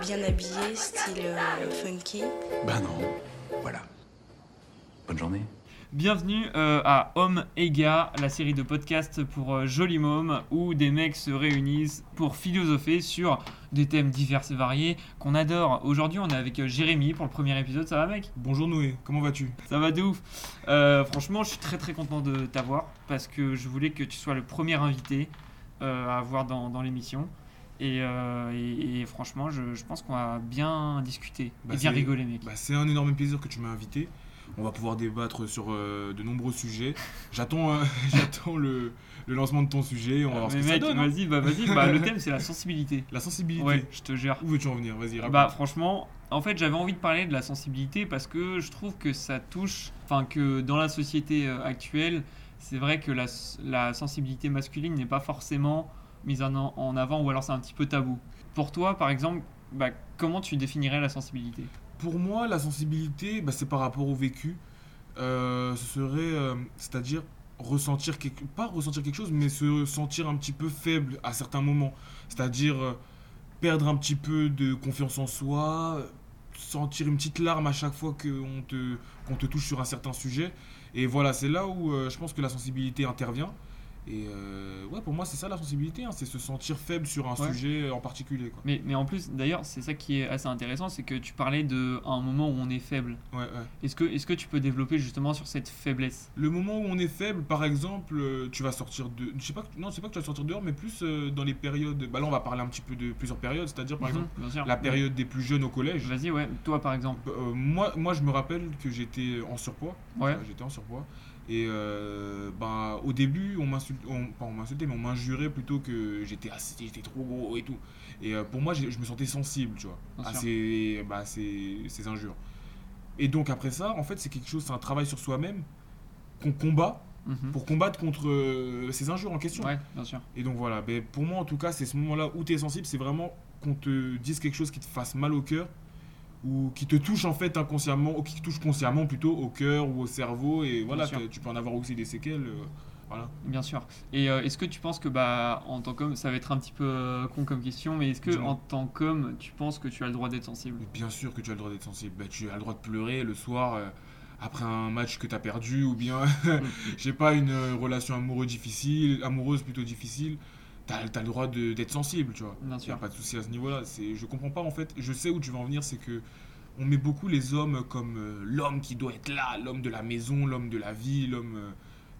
bien habillé, style euh, funky. Bah non. Voilà. Bonne journée. Bienvenue euh, à Homme et Gars, la série de podcasts pour euh, jolis mômes où des mecs se réunissent pour philosopher sur des thèmes divers et variés qu'on adore. Aujourd'hui, on est avec euh, Jérémy pour le premier épisode. Ça va, mec? Bonjour Noé, comment vas-tu? Ça va de ouf. Euh, franchement, je suis très très content de t'avoir parce que je voulais que tu sois le premier invité euh, à avoir dans, dans l'émission. Et, euh, et- et franchement, je, je pense qu'on va bien discuter Bah, et bien c'est- rigoler, mec. bah, C'est un énorme plaisir que tu m'as invité. On va pouvoir débattre sur euh, de nombreux sujets. J'attends euh, j'attends le, le lancement de ton sujet, on va voir ce ça mec, donne. hein. vas-y, bah vas-y. Bah, le thème, c'est la sensibilité. La sensibilité. Ouais, je te jure. Où veux-tu en venir? Vas-y, raconte. Bah franchement, en fait j'avais envie de parler de la sensibilité parce que je trouve que ça touche, enfin que dans la société actuelle, c'est vrai que la, la sensibilité masculine n'est pas forcément mise en, avant ou alors c'est un petit peu tabou. Pour toi par exemple, bah, comment tu définirais la sensibilité? Pour moi, la sensibilité, bah, c'est par rapport au vécu. Euh, ce serait, euh, c'est-à-dire ressentir quelque, pas ressentir quelque chose, mais se sentir un petit peu faible à certains moments. C'est-à-dire euh, perdre un petit peu de confiance en soi, sentir une petite larme à chaque fois qu'on te, qu'on te touche sur un certain sujet. Et voilà, c'est là où je pense que la sensibilité intervient. Et euh, ouais, pour moi, c'est ça la sensibilité, hein, c'est se sentir faible sur un Ouais. sujet en particulier. Quoi. mais, mais en plus d'ailleurs c'est ça qui est assez intéressant, c'est que tu parlais de un moment où on est faible. Ouais, ouais. Est-ce que, est que tu peux développer justement sur cette faiblesse? Le moment où on est faible, par exemple, euh, tu vas sortir de. Je sais pas, que- non, c'est pas que tu vas sortir dehors, mais plus euh, dans les périodes. Bah là, on va parler un petit peu de plusieurs périodes, c'est-à-dire par Mhm, exemple la période des plus jeunes au collège. Vas-y ouais, toi par exemple. Euh, moi, moi, je me rappelle que j'étais en surpoids. Ouais. Enfin, J'étais en surpoids. Et euh, bah, au début, on m'insultait, pas on m'insultait, mais on m'injurait plutôt que j'étais trop gros et tout. Et euh, pour moi, je me sentais sensible, tu vois, Bien à ces, bah, ces, ces injures. Et donc après ça, en fait, c'est quelque chose, c'est un travail sur soi-même qu'on combat Mhm. pour combattre contre euh, ces injures en question. Ouais, bien sûr. Et donc voilà, ben, pour moi en tout cas, c'est ce moment-là où tu es sensible, c'est vraiment qu'on te dise quelque chose qui te fasse mal au cœur ou qui te touche en fait inconsciemment, ou qui te consciemment plutôt au cœur ou au cerveau. Et voilà, tu peux en avoir aussi des séquelles. euh, voilà. Bien sûr. Et euh, est-ce que tu penses que, bah, en tant qu'homme, ça va être un petit peu euh, con comme question, mais est-ce que, en tant qu'homme, tu penses que tu as le droit d'être sensible? Bien sûr que tu as le droit d'être sensible. Ben, tu as le droit de pleurer le soir après un match que tu as perdu ou bien, je sais pas, une relation amoureuse difficile, amoureuse plutôt difficile. Tu as, le droit d'être sensible, tu vois. Bien Il n'y a sûr. pas de souci à ce niveau-là. Je comprends pas en fait. Je sais où tu vas en venir, c'est que on met beaucoup les hommes comme euh, l'homme qui doit être là, l'homme de la maison, l'homme de la vie, l'homme euh,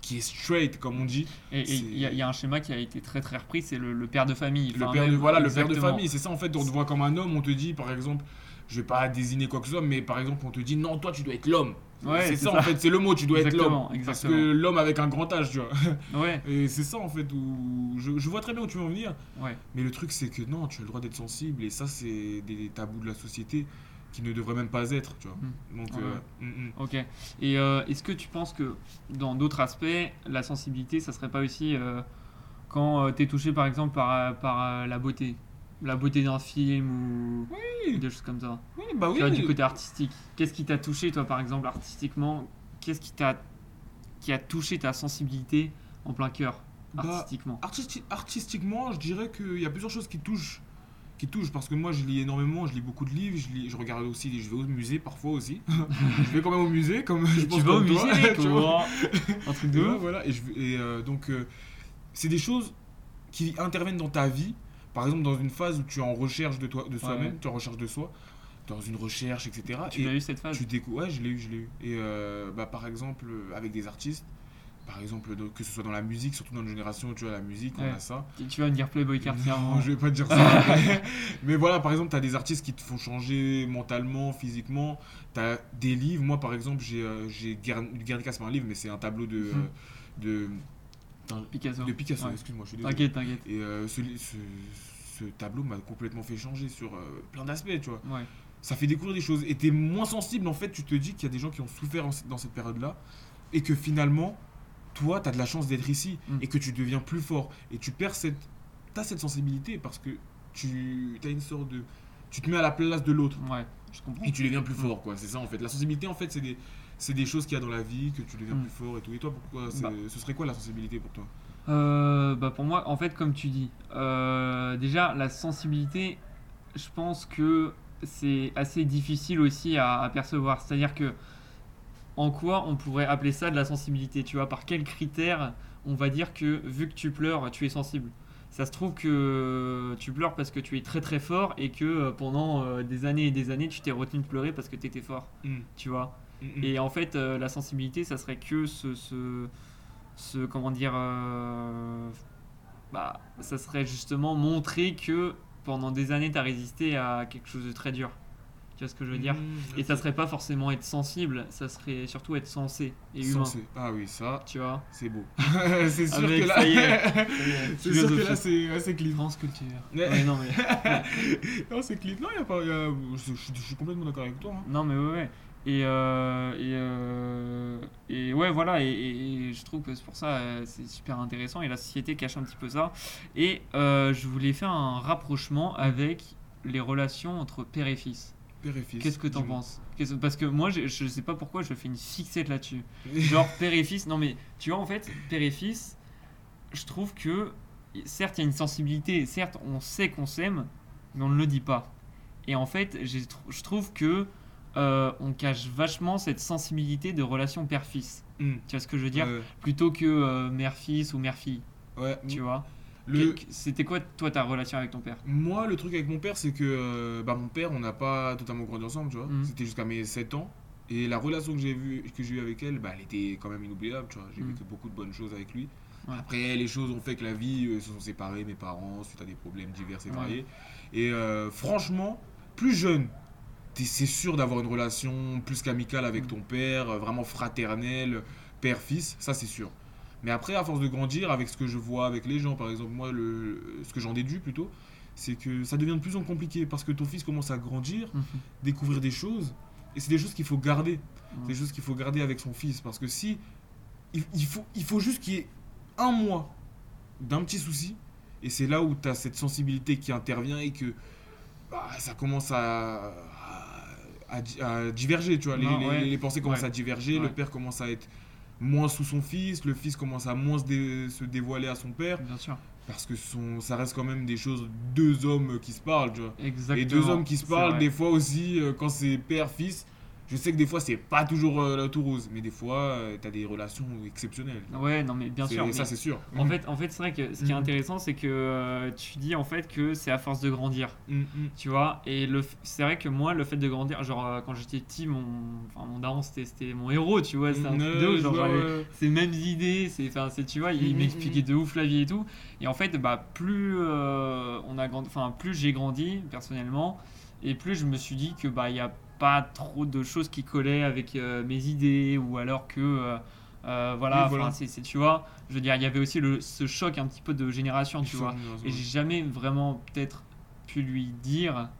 qui est straight, comme on dit. Et il y, a- y a un schéma qui a été très très repris, c'est le, le père de famille. Le père de, voilà, le père de famille. C'est ça en fait. On te voit comme un homme. On te dit, par exemple, je vais pas désigner quoi que ce soit, mais par exemple, on te dit non, toi, tu dois être l'homme. Ouais, c'est ça, ça. en fait. C'est le mot. Tu dois être l'homme. Parce que l'homme avec un grand âge, tu vois. Ouais, Et c'est ça en fait où je, je vois très bien où tu veux en venir. ouais. Mais le truc, c'est que non, tu as le droit d'être sensible, et ça, c'est des tabous de la société qui ne devraient même pas être, tu vois. Donc, Ouais. euh, mm, mm. Ok. Et euh, est-ce que tu penses que, dans d'autres aspects, la sensibilité, ça serait pas aussi euh, quand tu es touché, par exemple, par, par la beauté? La beauté d'un film ou Oui. des choses comme ça oui, bah oui. Tu vois, du côté artistique. Qu'est-ce qui t'a touché, toi, par exemple, artistiquement? Qu'est-ce qui t'a qui a touché ta sensibilité en plein cœur, Bah, artistiquement? Artisti- artistiquement, je dirais qu'il y a plusieurs choses qui touchent. Qui touchent parce que moi je lis énormément, je lis beaucoup de livres, je, lis, je regarde aussi, je vais au musée parfois aussi. je vais quand même au musée, comme je pense Tu vas au comme toi, musée, tu vois? Un truc de voilà, et, je, et, euh, donc euh, c'est des choses qui interviennent dans ta vie. Par exemple, dans une phase où tu es en recherche de toi, de soi-même, Ouais. tu es en recherche de soi, dans une recherche, etc. Tu et l'as eu cette phase tu découvres, ouais, je l'ai eu, je l'ai eu. Et euh, bah, par exemple, euh, avec des artistes, par exemple, de- que ce soit dans la musique, surtout dans notre génération, tu vois, la musique, Ouais. on a ça. Tu- vas me dire Playboy Cartier. Non, je vais pas te dire ça. mais, mais voilà, par exemple, tu as des artistes qui te font changer mentalement, physiquement. Tu as des livres. Moi, par exemple, j'ai euh, Guernica, c'est pas un livre, mais c'est un tableau de, Mhm. euh, de, Putain, Picasso. de Picasso. Ouais. Excuse-moi, je suis désolé. T'inquiète, t'inquiète. Et euh, ce, li- ce, ce tableau m'a complètement fait changer sur euh, plein d'aspects, tu vois. Ouais. Ça fait découvrir des choses. Et t'es moins sensible, en fait, tu te dis qu'il y a des gens qui ont souffert en- dans cette période-là. Et que finalement, toi, t'as de la chance d'être ici. Mm. Et que tu deviens plus fort. Et tu perds cette. T'as cette sensibilité parce que tu as une sorte de. Tu te mets à la place de l'autre. Ouais, je comprends. Et tu deviens plus fort, quoi. C'est ça, en fait. La sensibilité, en fait, c'est des. C'est des choses qu'il y a dans la vie, que tu deviens Mm. plus fort et tout. Et toi, pourquoi Bah. Ce serait quoi la sensibilité pour toi? Euh, bah pour moi, en fait, comme tu dis, euh, déjà la sensibilité, je pense que c'est assez difficile aussi à, à percevoir. C'est-à-dire que en quoi on pourrait appeler ça de la sensibilité? Tu vois, par quels critères on va dire que vu que tu pleures, tu es sensible? Ça se trouve que tu pleures parce que tu es très très fort et que euh, pendant des années et des années tu t'es retenu de pleurer parce que tu étais fort, Mm. tu vois? Mm. Et en fait, euh, la sensibilité, ça serait que ce, ce, ce comment dire, euh, bah, ça serait justement montrer que pendant des années, tu as résisté à quelque chose de très dur. Tu vois ce que je veux dire? Et ça serait pas forcément être sensible, ça serait surtout être sensé et humain. Censé. Ah oui, ça, Tu vois? c'est beau. c'est sûr Ah, mec, que là. ça y est. c'est sûr que là, c'est ouais, clean. France culture. Ouais. Ouais, non mais. non, c'est clean. Non, y a pas. y a- Je, je- je suis complètement d'accord avec toi. hein. Non, mais ouais, ouais. Et, euh, et, euh, et ouais, voilà, et, je trouve que c'est pour ça, euh, c'est super intéressant, et la société cache un petit peu ça. Et je voulais faire un rapprochement avec les relations entre père et fils. Qu'est-ce que t'en penses? Parce que moi, je, je sais pas pourquoi je fais une fixette là-dessus. Genre, père et fils, non mais, tu vois, en fait, père et fils, je trouve que, certes, il y a une sensibilité, certes, on sait qu'on s'aime, mais on ne le dit pas. Et en fait, je trouve que euh, on cache vachement cette sensibilité de relation père-fils. Mm. Tu vois ce que je veux dire Ouais, Plutôt que euh, mère-fils ou mère-fille, ouais. tu vois. Le, C'était quoi, toi, ta relation avec ton père? Moi, le truc avec mon père, c'est que euh, bah, mon père, on n'a pas totalement grandi ensemble, tu vois. Mhm. C'était jusqu'à mes 7 ans. Et la relation que j'ai vue, que j'ai eue avec elle, bah, elle était quand même inoubliable, tu vois. J'ai Mhm. vécu beaucoup de bonnes choses avec lui. Ouais. Après, les choses ont fait que la vie euh, se sont séparés, mes parents, suite à des problèmes divers et Ouais. variés. Et euh, franchement, plus jeune, c'est sûr d'avoir une relation plus qu'amicale avec Mhm. ton père, euh, vraiment fraternelle, père-fils, ça c'est sûr. Mais après, à force de grandir, avec ce que je vois avec les gens, par exemple, moi, le, ce que j'en déduis plutôt, c'est que ça devient de plus en plus compliqué parce que ton fils commence à grandir, Mhm. découvrir des choses, et c'est des choses qu'il faut garder. Ouais. C'est des choses qu'il faut garder avec son fils parce que si. Il, il faut, il faut juste qu'il y ait un mois d'un petit souci, et c'est là où tu as cette sensibilité qui intervient et que bah, ça commence à, à, à di- à diverger, tu vois. Les, Non, les- ouais. les pensées commencent Ouais. à diverger, le père commence à être moins sous son fils, le fils commence à moins se, dé- se dévoiler à son père, Bien sûr. parce que son, ça reste quand même des choses, deux hommes qui se parlent, tu vois. Exactement. Et deux hommes qui se parlent, des fois aussi, euh, quand c'est père-fils, je sais que des fois c'est pas toujours euh, tout rose, mais des fois tu t'as des relations exceptionnelles. Ouais, non, mais bien sûr. mais- Ça c'est sûr. En fait, en fait c'est vrai que ce qui est Mhm. intéressant, c'est que euh, tu dis en fait que c'est à force de grandir, Mm, mm. tu vois. Et c'est vrai que moi, le fait de grandir, genre euh, quand j'étais petit, mon, enfin, mon daron c'était, mon héros, tu vois. C'est un truc de ouf, genre, j'avais mêmes idées, c'est, enfin, c'est, tu vois, il m'expliquait de ouf la vie et tout. Et en fait, bah, plus euh, on a enfin, plus j'ai grandi personnellement, et plus je me suis dit que bah, il y a pas trop de choses qui collaient avec euh, mes idées, ou alors que euh, euh, voilà, Oui, voilà. c'est- tu vois, je veux dire, il y avait aussi le, ce choc un petit peu de génération, tu vois. Et j'ai jamais vraiment peut-être pu lui dire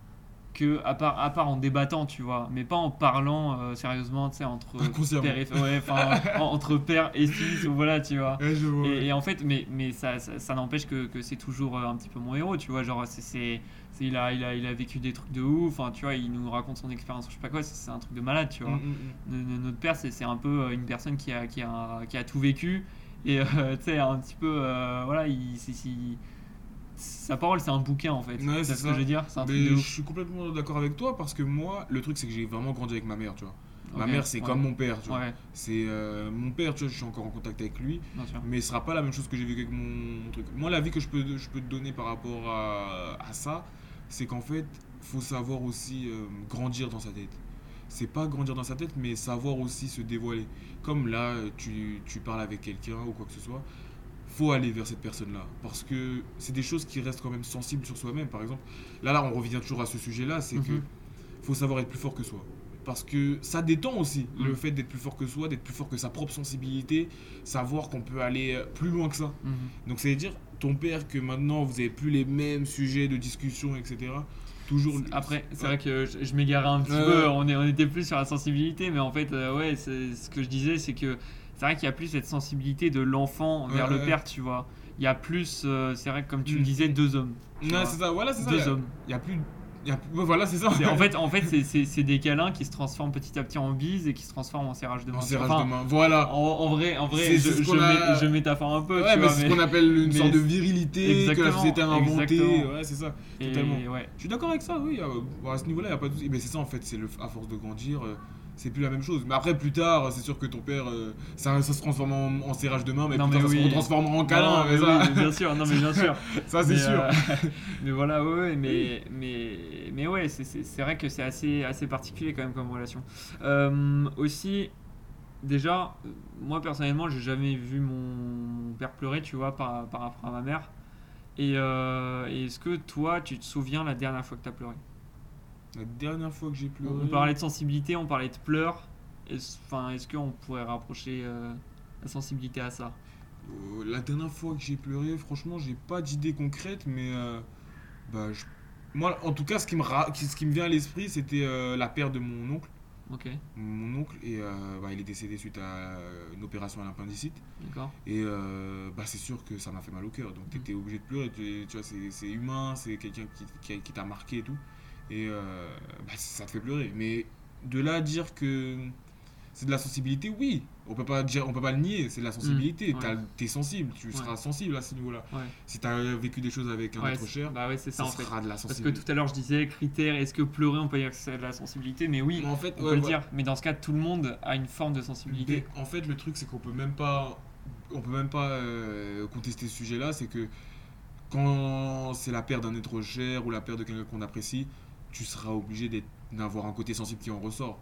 que, à part, à part en débattant, tu vois, mais pas en parlant euh, sérieusement, tu sais, entre père et ouais, entre père et fils, ou voilà, tu vois. Ouais, je vois, Et, ouais. et en fait, mais, mais ça, ça, ça n'empêche que, que c'est toujours un petit peu mon héros, tu vois. Genre, c'est- il, a, il, a, il a vécu des trucs de ouf, enfin, tu vois, il nous raconte son expérience, je sais pas quoi, c'est, un truc de malade, tu vois. Mm, mm, ne- Notre père, c'est, un peu euh, une personne qui a, qui a, qui a tout vécu, et euh, tu sais, un petit peu, euh, voilà, il, sa parole, c'est un bouquin en fait. Ouais, c'est ce que je veux dire, un mm. truc je suis complètement d'accord avec toi parce que moi, le truc c'est que j'ai vraiment grandi avec ma mère, tu vois. Ma mère c'est ouais. comme mon père, tu vois. Ouais, C'est euh, mon père, tu vois, je suis encore en contact avec lui, mais ce sera pas la même chose que j'ai vécu avec mon, mon truc. Moi, la vie que je peux, je peux te donner par rapport à, à ça, c'est qu'en fait, faut savoir aussi euh, grandir dans sa tête. C'est pas grandir dans sa tête, mais savoir aussi se dévoiler. Comme là, euh, tu, tu parles avec quelqu'un ou quoi que ce soit, faut aller vers cette personne-là. Parce que c'est des choses qui restent quand même sensibles sur soi-même. Par exemple, là, là, on revient toujours à ce sujet-là, c'est que Mhm. faut savoir être plus fort que soi. Parce que ça détend aussi le fait d'être plus fort que soi, d'être plus fort que sa propre sensibilité, savoir qu'on peut aller euh, plus loin que ça. Mhm. Donc ça veut dire ton père que maintenant vous avez plus les mêmes sujets de discussion, etc. Toujours. Après, c'est vrai que je, je m'égarais un petit Ouais, peu, ouais. on, est, on était plus sur la sensibilité, mais en fait, euh, ouais, ce que je disais, c'est que c'est vrai qu'il y a plus cette sensibilité de l'enfant vers le père, tu vois. Il y a plus, euh, c'est vrai que comme tu le Mm. disais, deux hommes. Non, c'est ça, voilà, c'est ça. Deux hommes. Il y a plus Y a- ouais, voilà, c'est ça. En fait, en fait c'est- c'est c'est des câlins qui se transforment petit à petit en bise et qui se transforment en serrage de main. En serrage Enfin, de main. Voilà. En, en vrai, en vrai je, je mets- je métaphore un peu. Ouais, tu mais c'est ce qu'on appelle une mais sorte de virilité que la Exactement, société a inventé. Ouais, c'est ça. et- totalement. ouais. Je suis d'accord avec ça, oui. euh, à ce niveau-là, il n'y a pas de souci. Mais c'est ça, en fait, c'est le, à force de grandir, euh, c'est plus la même chose. Mais après, plus tard, c'est sûr que ton père, euh, ça, ça se transforme en, en serrage de main, mais Non, plus tard, mais ça oui. se retransforme en câlin. Non, mais mais ça, oui, bien sûr, non mais bien sûr. ça, c'est sûr. euh, mais voilà, ouais, mais, mais, mais ouais, c'est- vrai que c'est assez, assez particulier quand même comme relation. Euh, aussi, déjà, moi personnellement, j'ai jamais vu mon, père pleurer, tu vois, par, par rapport à ma mère. Et, et est-ce que toi, tu te souviens la dernière fois que tu as pleuré? La dernière fois que j'ai pleuré. On parlait de sensibilité, on parlait de pleurs. Est-ce enfin, est-ce qu'on pourrait rapprocher euh, la sensibilité à ça? Euh, la dernière fois que j'ai pleuré, franchement, j'ai pas d'idée concrète, mais euh, bah, je- moi, en tout cas, ce qui me, ra- ce qui me vient à l'esprit, c'était la perte de mon oncle. Mon oncle, et bah, il est décédé suite à une opération à l'appendicite. d'accord. Et bah, c'est sûr que ça m'a fait mal au cœur. Donc tu étais obligé de pleurer. Tu, tu vois, c'est c'est humain, c'est quelqu'un qui, qui, qui t'a marqué et tout. Et euh, bah, ça te fait pleurer. Mais de là à dire que c'est de la sensibilité, oui. On peut pas dire, on peut pas le nier. C'est de la sensibilité. Mmh, ouais. T'as- T'es sensible. Tu Ouais. seras sensible à ce niveau-là. Ouais. Si tu as vécu des choses avec un être cher, Bah ça, ça en fait. sera de la Parce que sensibilité. tout à l'heure je disais critère, est-ce que pleurer on peut dire que c'est de la sensibilité? Mais oui, Mais en fait, on peut le dire. Mais dans ce cas, tout le monde a une forme de sensibilité. Mais en fait, le truc, c'est qu'on peut même pas, on peut même pas euh, contester ce sujet-là. C'est que quand c'est la perte d'un être cher ou la perte de quelqu'un qu'on apprécie, tu seras obligé d'avoir un côté sensible qui en ressort.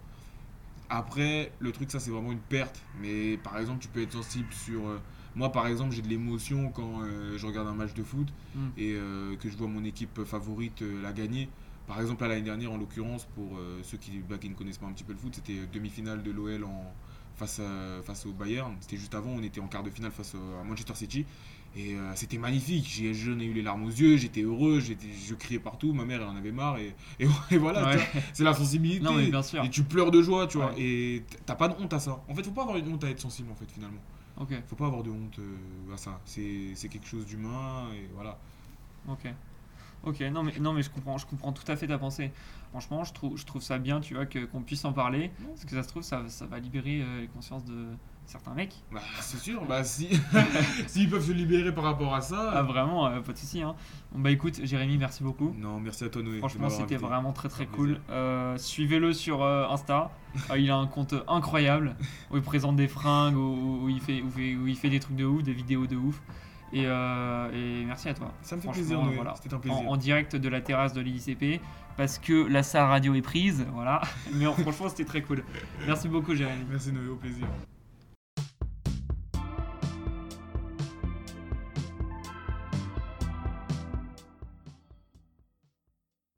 Après, le truc, ça, c'est vraiment une perte. Mais par exemple, tu peux être sensible sur. euh, moi, par exemple, j'ai de l'émotion quand euh, je regarde un match de foot Mm. et euh, que je vois mon équipe favorite la gagner. Par exemple, à l'année dernière, en l'occurrence, pour ceux qui, bah, qui ne connaissent pas un petit peu le foot, c'était demi-finale de l'OL en, face, à- face au Bayern. C'était juste avant, on était en quart de finale face à Manchester City. Et euh, c'était magnifique. J'ai, j'en ai eu les larmes aux yeux, j'étais heureux, j'étais, je criais partout. Ma mère, elle en avait marre. Et, et, et voilà, Ouais. c'est la sensibilité. Non, mais bien sûr. Et tu pleures de joie, tu vois. Ouais. Et t'as pas de honte à ça. En fait, faut pas avoir une honte à être sensible, en fait, finalement. Ok, Faut pas avoir de honte euh, à ça. C'est, quelque chose d'humain. Et voilà. ok. Ok, non mais, non mais je comprends, je comprends tout à fait ta pensée. Franchement, je trouve, je trouve ça bien, tu vois, qu'on puisse en parler. Parce que ça se trouve, ça, ça va libérer euh, les consciences de certains mecs. Bah, c'est sûr, bah si s'ils peuvent se libérer par rapport à ça. Ah, vraiment, euh, pas de souci. Hein. Bon, bah écoute, Jérémy, merci beaucoup. Non, merci à toi Noé. Franchement, c'était vraiment très très cool. Euh, Suivez-le sur euh, Insta. Euh, il a un compte incroyable où il présente des fringues, où, où il fait, où, fait- où il fait des trucs de ouf, des vidéos de ouf. Et, euh, et merci à toi. Ça me fait plaisir Noé, voilà. c'était un En, plaisir. en direct de la terrasse de l'ICP parce que la salle radio est prise. Voilà. Mais franchement, c'était très cool. Merci beaucoup, Jérémy. Merci Noé, au plaisir.